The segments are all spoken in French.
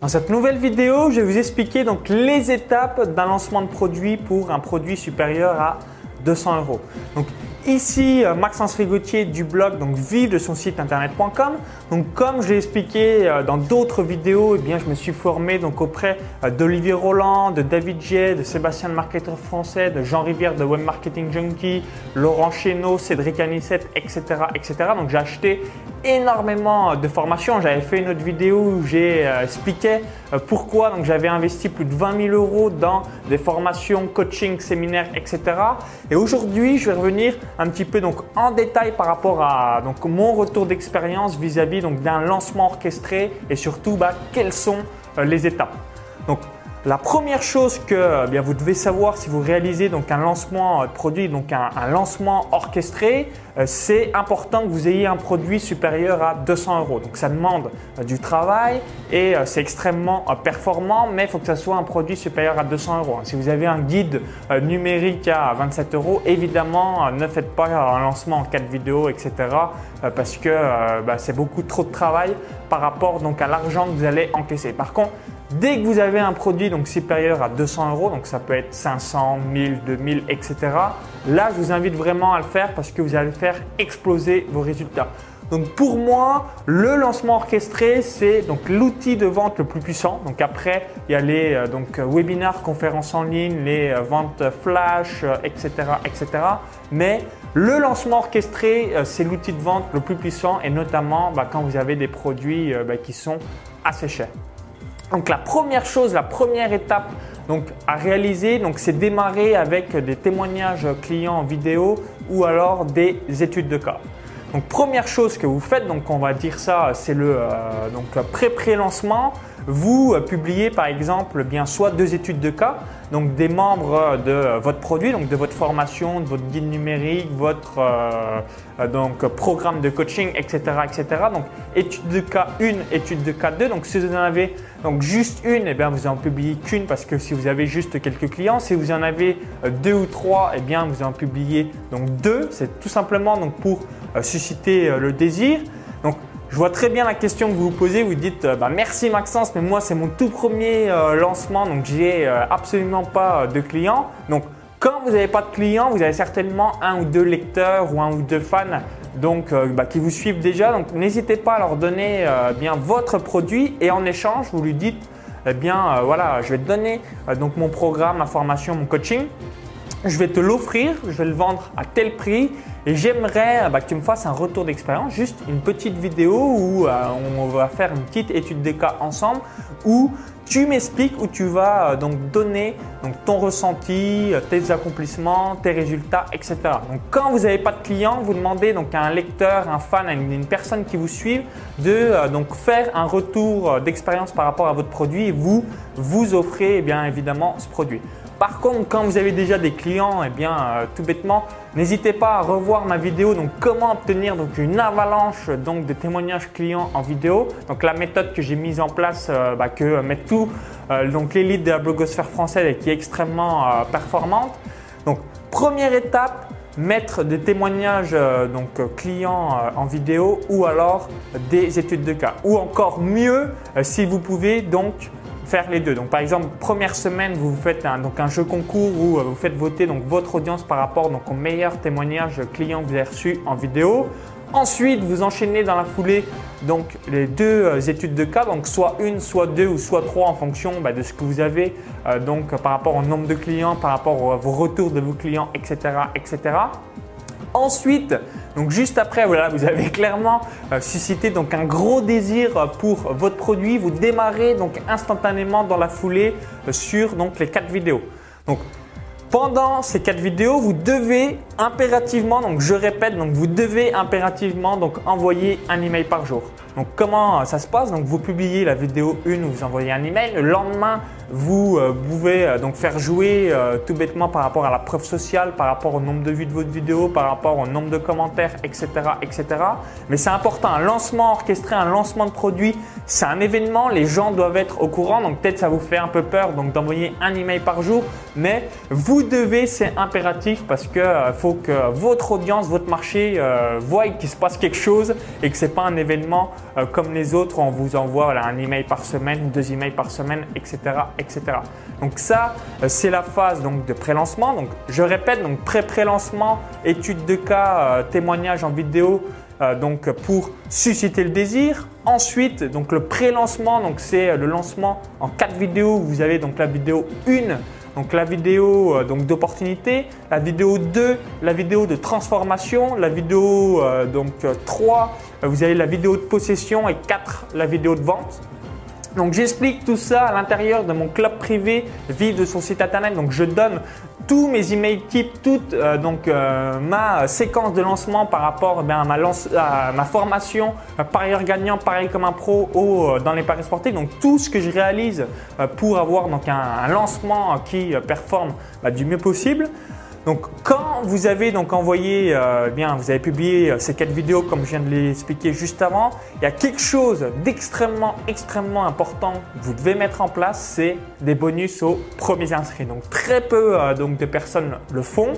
Dans cette nouvelle vidéo, je vais vous expliquer donc les étapes d'un lancement de produit pour un produit supérieur à 200 euros. Ici, euh, Maxence Rigotier du blog donc vive de son site internet.com. Donc comme je l'ai expliqué euh, dans d'autres vidéos, eh bien je me suis formé donc auprès euh, d'Olivier Roland, de David J, de Sébastien le marketeur français, de Jean Rivière de Web Marketing Junkie, Laurent Chéneau, Cédric Anissette, etc., etc. Donc j'ai acheté énormément de formations. J'avais fait une autre vidéo où j'ai expliqué pourquoi donc j'avais investi plus de 20 000 euros dans des formations, coaching, séminaires, etc. Et aujourd'hui, je vais revenir un petit peu donc en détail par rapport à donc mon retour d'expérience vis-à-vis donc d'un lancement orchestré et surtout bah, quelles sont euh, les étapes. La première chose que eh bien, vous devez savoir si vous réalisez donc un lancement de produit, donc un, lancement orchestré, euh, c'est important que vous ayez un produit supérieur à 200 euros. Donc ça demande euh, du travail et euh, c'est extrêmement performant, mais il faut que ça soit un produit supérieur à 200 euros. Si vous avez un guide numérique à 27 euros, évidemment ne faites pas un lancement en 4 vidéos, etc. parce que bah, c'est beaucoup trop de travail par rapport donc à l'argent que vous allez encaisser. Par contre, Dès que vous avez un produit donc supérieur à 200 euros, donc ça peut être 500, 1000, 2000, etc. Là, je vous invite vraiment à le faire parce que vous allez faire exploser vos résultats. Donc pour moi, le lancement orchestré, c'est donc l'outil de vente le plus puissant. Donc après, il y a les euh, donc webinars, conférences en ligne, les euh, ventes flash, etc., euh, etc. Mais le lancement orchestré, c'est l'outil de vente le plus puissant et notamment bah, quand vous avez des produits bah, qui sont assez chers. Donc la première chose, la première étape donc, à réaliser, c'est démarrer avec des témoignages clients en vidéo ou alors des études de cas. Donc première chose que vous faites, donc on va dire ça, c'est le euh, pré-pré-lancement. Vous euh, publiez par exemple bien soit deux études de cas, donc des membres de votre produit, donc de votre formation, de votre guide numérique, votre euh, donc programme de coaching, etc., etc. Donc étude de cas 1, étude de cas 2. Donc si vous en avez donc juste une, eh bien vous en publiez qu'une parce que si vous avez juste quelques clients, si vous en avez deux ou trois, eh bien vous en publiez donc deux. C'est tout simplement donc pour euh, susciter euh, le désir. Je vois très bien la question que vous vous posez. Vous dites euh, bah, merci Maxence, mais moi c'est mon tout premier lancement, donc j'ai absolument pas de clients. Donc, quand vous n'avez pas de clients, vous avez certainement un ou deux lecteurs ou un ou deux fans donc, bah, qui vous suivent déjà. Donc, n'hésitez pas à leur donner bien votre produit et en échange, vous lui dites eh bien voilà, je vais te donner donc mon programme, ma formation, mon coaching je vais te l'offrir, je vais le vendre à tel prix et j'aimerais bah, que tu me fasses un retour d'expérience, juste une petite vidéo où euh, on va faire une petite étude des cas ensemble où tu m'expliques, où tu vas euh, donc donner ton ressenti, euh, tes accomplissements, tes résultats, etc. Donc quand vous n'avez pas de client, vous demandez donc à un lecteur, un fan, à une, personne qui vous suit de donc faire un retour d'expérience par rapport à votre produit et vous vous offrez eh bien évidemment ce produit. Par contre, quand vous avez déjà des clients, eh bien, euh, tout bêtement, n'hésitez pas à revoir ma vidéo. Donc, comment obtenir donc une avalanche donc de témoignages clients en vidéo? Donc, la méthode que j'ai mise en place, euh, bah, que met tout euh, donc l'élite de la blogosphère française et qui est extrêmement performante. Donc, première étape, mettre des témoignages donc clients en vidéo ou alors des études de cas. Ou encore mieux, si vous pouvez donc faire les deux. Donc par exemple, première semaine, vous faites un, donc un jeu concours où euh, vous faites voter votre audience par rapport donc, aux meilleurs témoignages clients que vous avez reçus en vidéo. Ensuite, vous enchaînez dans la foulée donc les deux euh, études de cas, donc soit une, soit deux ou soit trois en fonction bah, de ce que vous avez euh, donc par rapport au nombre de clients, par rapport à vos retours de vos clients, etc. Ensuite, donc juste après, vous avez clairement euh, suscité donc un gros désir pour votre produit. Vous démarrez donc instantanément dans la foulée euh, sur donc les quatre vidéos. Donc pendant ces quatre vidéos, vous devez impérativement, donc je répète, donc vous devez impérativement donc envoyer un email par jour. Donc comment ça se passe? Donc vous publiez la vidéo 1 où vous envoyez un email. Le lendemain, vous euh, pouvez euh, donc faire jouer euh, tout bêtement par rapport à la preuve sociale, par rapport au nombre de vues de votre vidéo, par rapport au nombre de commentaires, etc. etc. Mais c'est important, un lancement orchestré, un lancement de produit, c'est un événement, les gens doivent être au courant. Donc peut-être ça vous fait un peu peur d'envoyer un email par jour, mais vous devez, c'est impératif parce que faut que votre audience, votre marché euh, qu'il se passe quelque chose et que ce n'est pas un événement euh, comme les autres on vous envoie un email par semaine, deux emails par semaine, etc. etc. Donc ça, euh, c'est la phase donc, de pré-lancement. Donc je répète, pré-pré-lancement, étude de cas, témoignage en vidéo, donc pour susciter le désir. Ensuite, donc le pré-lancement, donc c'est le lancement en quatre vidéos. Vous avez donc la vidéo 1 donc la vidéo euh, d'opportunité, la vidéo 2, la vidéo de transformation, la vidéo euh, donc 3, euh, vous avez la vidéo de possession et 4, la vidéo de vente. Donc j'explique tout ça à l'intérieur de mon club privé Vive de son site internet. Donc je donne tous mes emails types, toute euh, donc euh, ma séquence de lancement par rapport eh à, ma formation euh, parieur gagnant, pareil comme un pro au, dans les paris sportifs. Donc tout ce que je réalise pour avoir donc un, lancement qui performe bah, du mieux possible. Donc quand vous avez donc envoyé, euh, eh bien vous avez publié euh, ces quatre vidéos comme je viens de l'expliquer juste avant, il y a quelque chose d'extrêmement extrêmement important que vous devez mettre en place, c'est des bonus aux premiers inscrits. Donc très peu euh, donc de personnes le font.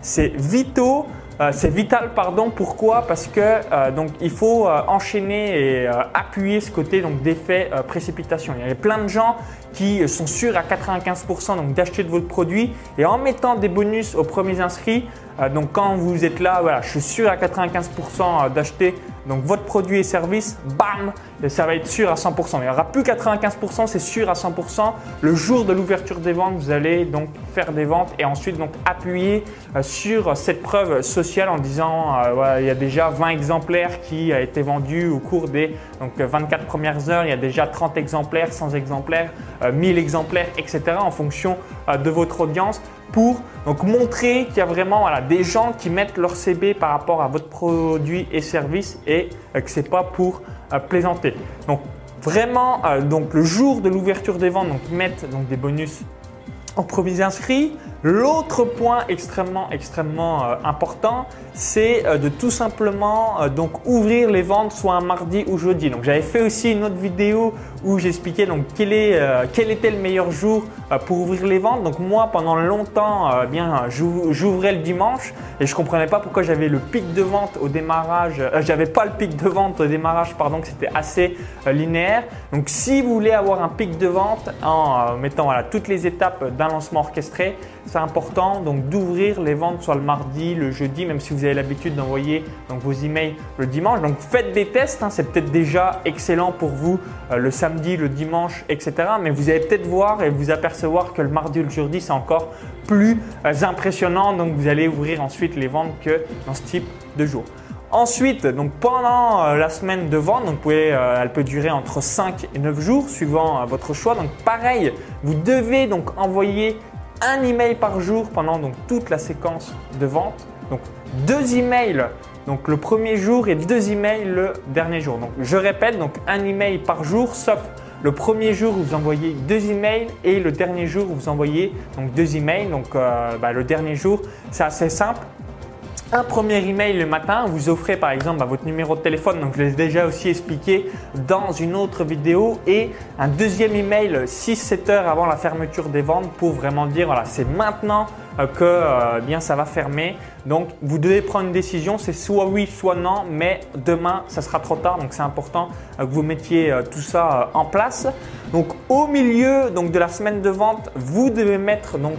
C'est vitaux euh, c'est vital, pardon. Pourquoi? Parce que euh, il faut euh, enchaîner et appuyer ce côté donc d'effet précipitation. Il y a plein de gens qui sont sûrs à 95% donc d'acheter de votre produit et en mettant des bonus aux premiers inscrits. donc quand vous êtes là, voilà, je suis sûr à 95% d'acheter donc votre produit et service, bam, ça va être sûr à 100%. Il n'y aura plus 95%, c'est sûr à 100%. Le jour de l'ouverture des ventes, vous allez donc faire des ventes et ensuite donc appuyer euh, sur cette preuve sociale en disant euh, il y a déjà 20 exemplaires qui a été vendus au cours des donc, 24 premières heures, il y a déjà 30 exemplaires, 100 exemplaires, 1000 euh, exemplaires, etc. en fonction de votre audience pour donc, montrer qu'il y a vraiment des gens qui mettent leur CB par rapport à votre produit et service et euh, que ce n'est pas pour euh, plaisanter. Donc vraiment, euh, donc, le jour de l'ouverture des ventes, donc, mettre donc, des bonus en premiers inscrits. L'autre point extrêmement extrêmement euh, important, c'est euh, de tout simplement euh, donc ouvrir les ventes soit un mardi ou jeudi. Donc j'avais fait aussi une autre vidéo où j'expliquais donc quel, est, quel était le meilleur jour pour ouvrir les ventes. Donc moi pendant longtemps bien j'ouvrais le dimanche et je comprenais pas pourquoi j'avais le pic de vente au démarrage. j'avais pas le pic de vente au démarrage pardon c'était assez linéaire. Donc si vous voulez avoir un pic de vente en mettant voilà toutes les étapes d'un lancement orchestré, c'est important donc d'ouvrir les ventes soit le mardi, le jeudi, même si vous avez l'habitude d'envoyer donc vos emails le dimanche. Donc faites des tests, hein, c'est peut-être déjà excellent pour vous euh, le samedi, le dimanche, etc. Mais vous allez peut-être voir et vous apercevoir que le mardi ou le jeudi c'est encore plus euh, impressionnant. Donc vous allez ouvrir ensuite les ventes que dans ce type de jour. Ensuite, donc pendant euh, la semaine de vente, donc pouvez, elle peut durer entre 5 et 9 jours suivant votre choix. Donc pareil, vous devez donc envoyer un email par jour pendant donc toute la séquence de vente. Donc deux emails donc le premier jour et deux emails le dernier jour. Donc je répète, donc un email par jour, sauf le premier jour vous envoyez deux emails et le dernier jour vous envoyez donc deux emails. Donc euh, bah, le dernier jour, c'est assez simple un premier email le matin, vous offrez par exemple votre numéro de téléphone, donc je l'ai déjà aussi expliqué dans une autre vidéo, et un deuxième email 6-7 heures avant la fermeture des ventes pour vraiment dire voilà, c'est maintenant euh, que euh, bien ça va fermer. Donc vous devez prendre une décision, c'est soit oui, soit non, mais demain ça sera trop tard, donc c'est important euh, que vous mettiez tout ça en place. Donc au milieu donc, de la semaine de vente, vous devez mettre donc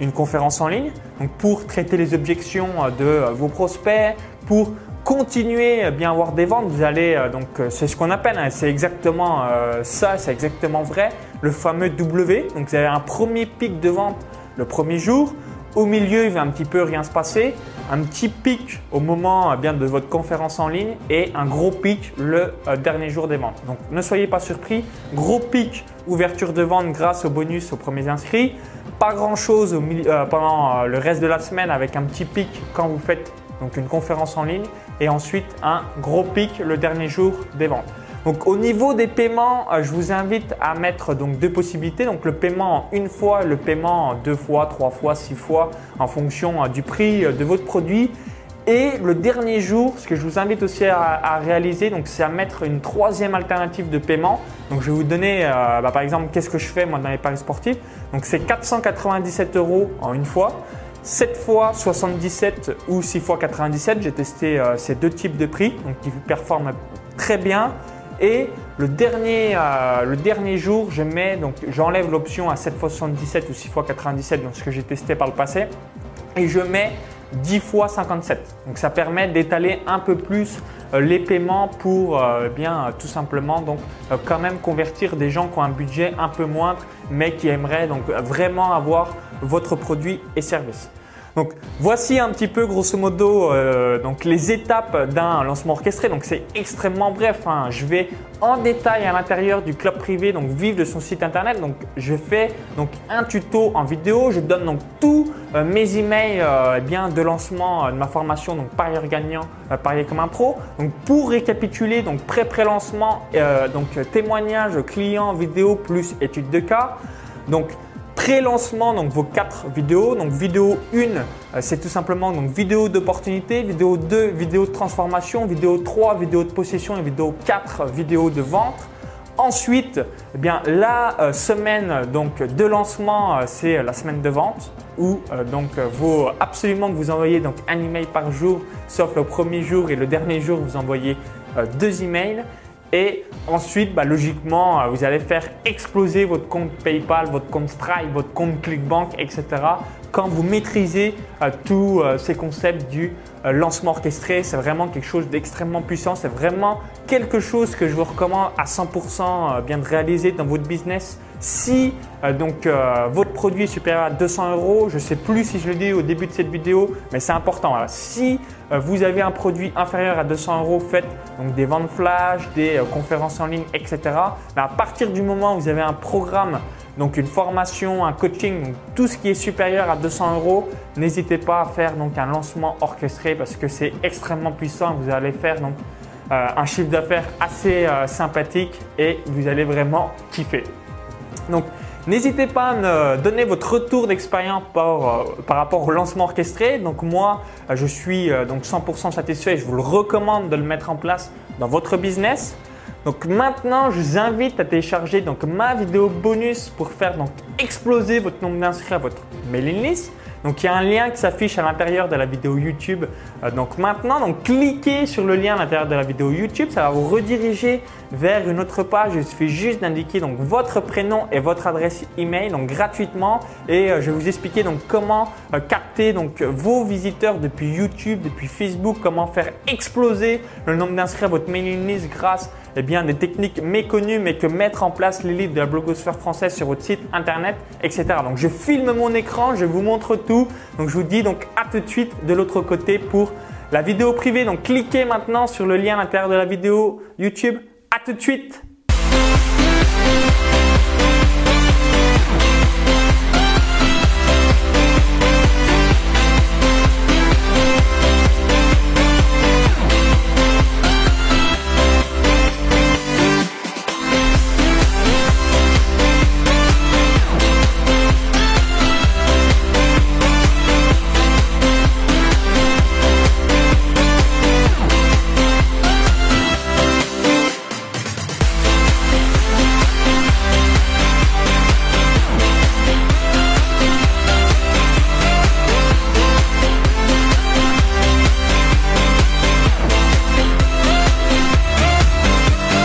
une conférence en ligne donc pour traiter les objections euh, de euh, vos prospects, pour continuer à bien avoir des ventes, vous allez euh, donc c'est ce qu'on appelle, hein, c'est exactement ça, c'est exactement vrai, le fameux W. Donc vous avez un premier pic de vente le premier jour, au milieu il va un petit peu rien se passer, un petit pic au moment bien de votre conférence en ligne et un gros pic le dernier jour des ventes. Donc ne soyez pas surpris, gros pic ouverture de vente grâce au bonus aux premiers inscrits pas grand chose euh, pendant euh, le reste de la semaine avec un petit pic quand vous faites donc une conférence en ligne et ensuite un gros pic le dernier jour des ventes. Donc au niveau des paiements, euh, je vous invite à mettre donc deux possibilités. Donc le paiement une fois, le paiement deux fois, trois fois, six fois en fonction du prix de votre produit. Et le dernier jour, ce que je vous invite aussi à, réaliser, c'est à mettre une troisième alternative de paiement. Donc, je vais vous donner, euh, bah, par exemple, qu'est-ce que je fais moi dans les paris sportifs. Donc, c'est 497 euros en une fois. 7 fois 77 ou 6 fois 97. J'ai testé euh, ces deux types de prix donc qui performent très bien. Et le dernier, euh, le dernier jour, je j'enlève l'option à 7 fois 77 ou 6 fois 97 donc ce que j'ai testé par le passé et je mets 10 fois 57. Donc ça permet d'étaler un peu plus euh, les paiements pour bien tout simplement donc quand même convertir des gens qui ont un budget un peu moindre mais qui aimeraient donc vraiment avoir votre produit et service. Donc voici un petit peu grosso modo euh, donc les étapes d'un lancement orchestré. Donc c'est extrêmement bref. Hein. Je vais en détail à l'intérieur du club privé donc vivre de son site internet. Donc je fais donc un tuto en vidéo. Je donne donc tous euh, mes emails euh, eh bien de lancement de ma formation donc parieur gagnant parier comme un pro. Donc pour récapituler donc pré pré lancement donc témoignage client vidéo plus étude de cas. Donc pré-lancement, donc vos quatre vidéos. Donc vidéo 1, euh, c'est tout simplement donc vidéo d'opportunité, vidéo 2, vidéo de transformation, vidéo 3, vidéo de possession et vidéo 4, vidéo de vente. Ensuite, eh bien, la euh, semaine donc, de lancement, euh, c'est la semaine de vente où donc vaut absolument que vous envoyez donc, un email par jour, sauf le premier jour et le dernier jour, vous envoyez deux emails. Et ensuite, bah, logiquement, euh, vous allez faire exploser votre compte PayPal, votre compte Stripe, votre compte ClickBank, etc. Quand vous maîtrisez euh, tous euh, ces concepts du lancement orchestré, c'est vraiment quelque chose d'extrêmement puissant. C'est vraiment quelque chose que je vous recommande à 100% bien de réaliser dans votre business si euh, donc euh, votre produit est supérieur à 200 euros, je ne sais plus si je le dis au début de cette vidéo, mais c'est important. Si euh, vous avez un produit inférieur à 200 euros, faites donc des ventes flash, des conférences en ligne, etc. Mais à partir du moment où vous avez un programme, donc une formation, un coaching, tout ce qui est supérieur à 200 euros, n'hésitez pas à faire donc un lancement orchestré parce que c'est extrêmement puissant. Vous allez faire donc un chiffre d'affaires assez sympathique et vous allez vraiment kiffer. Donc, n'hésitez pas à me donner votre retour d'expérience par, euh, par, rapport au lancement orchestré. Donc, moi, euh, je suis euh, donc 100% satisfait. Je vous le recommande de le mettre en place dans votre business. Donc maintenant, je vous invite à télécharger donc ma vidéo bonus pour faire donc exploser votre nombre d'inscrits à votre mailing list. Donc il y a un lien qui s'affiche à l'intérieur de la vidéo YouTube. Euh, donc maintenant, donc cliquez sur le lien à l'intérieur de la vidéo YouTube, ça va vous rediriger vers une autre page. Il suffit juste d'indiquer votre prénom et votre adresse email donc gratuitement et euh, je vais vous expliquer donc comment euh, capter donc vos visiteurs depuis YouTube, depuis Facebook, comment faire exploser le nombre d'inscrits à votre mailing list grâce eh bien, des techniques méconnues mais que mettre en place l'élite de la blogosphère française sur votre site internet, etc. Donc je filme mon écran, je vous montre tout. Donc je vous dis donc à tout de suite de l'autre côté pour la vidéo privée. Donc cliquez maintenant sur le lien à l'intérieur de la vidéo YouTube. À tout de suite